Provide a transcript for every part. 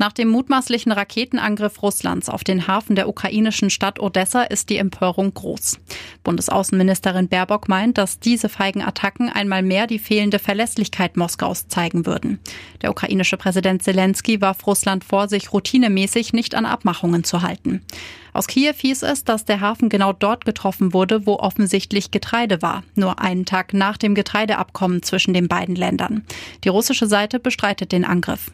Nach dem mutmaßlichen Raketenangriff Russlands auf den Hafen der ukrainischen Stadt Odessa ist die Empörung groß. Bundesaußenministerin Baerbock meint, dass diese feigen Attacken einmal mehr die fehlende Verlässlichkeit Moskaus zeigen würden. Der ukrainische Präsident Zelensky warf Russland vor, sich routinemäßig nicht an Abmachungen zu halten. Aus Kiew hieß es, dass der Hafen genau dort getroffen wurde, wo offensichtlich Getreide war, nur einen Tag nach dem Getreideabkommen zwischen den beiden Ländern. Die russische Seite bestreitet den Angriff.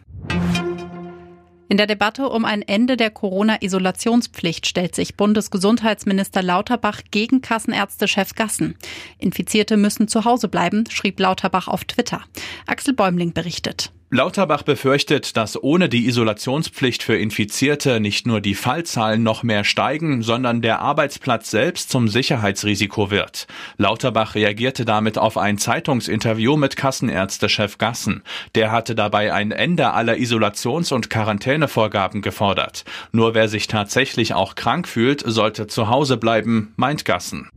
In der Debatte um ein Ende der Corona-Isolationspflicht stellt sich Bundesgesundheitsminister Lauterbach gegen Kassenärztechef Gassen. Infizierte müssen zu Hause bleiben, schrieb Lauterbach auf Twitter. Axel Bäumling berichtet. Lauterbach befürchtet, dass ohne die Isolationspflicht für Infizierte nicht nur die Fallzahlen noch mehr steigen, sondern der Arbeitsplatz selbst zum Sicherheitsrisiko wird. Lauterbach reagierte damit auf ein Zeitungsinterview mit Kassenärztechef Gassen. Der hatte dabei ein Ende aller Isolations- und Quarantänevorgaben gefordert. Nur wer sich tatsächlich auch krank fühlt, sollte zu Hause bleiben, meint Gassen.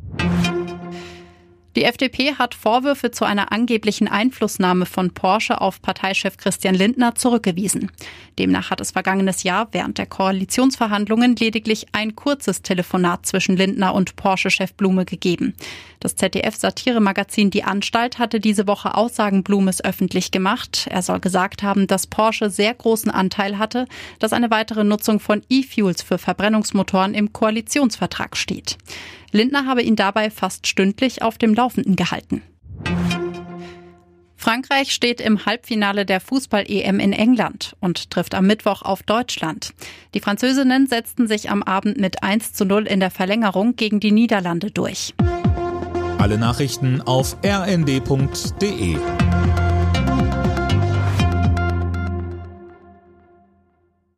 Die FDP hat Vorwürfe zu einer angeblichen Einflussnahme von Porsche auf Parteichef Christian Lindner zurückgewiesen. Demnach hat es vergangenes Jahr während der Koalitionsverhandlungen lediglich ein kurzes Telefonat zwischen Lindner und Porsche-Chef Blume gegeben. Das ZDF-Satiremagazin Die Anstalt hatte diese Woche Aussagen Blumes öffentlich gemacht. Er soll gesagt haben, dass Porsche sehr großen Anteil hatte, dass eine weitere Nutzung von E-Fuels für Verbrennungsmotoren im Koalitionsvertrag steht. Lindner habe ihn dabei fast stündlich auf dem Laufenden gehalten. Frankreich steht im Halbfinale der Fußball-EM in England und trifft am Mittwoch auf Deutschland. Die Französinnen setzten sich am Abend mit 1 zu 0 in der Verlängerung gegen die Niederlande durch. Alle Nachrichten auf rnd.de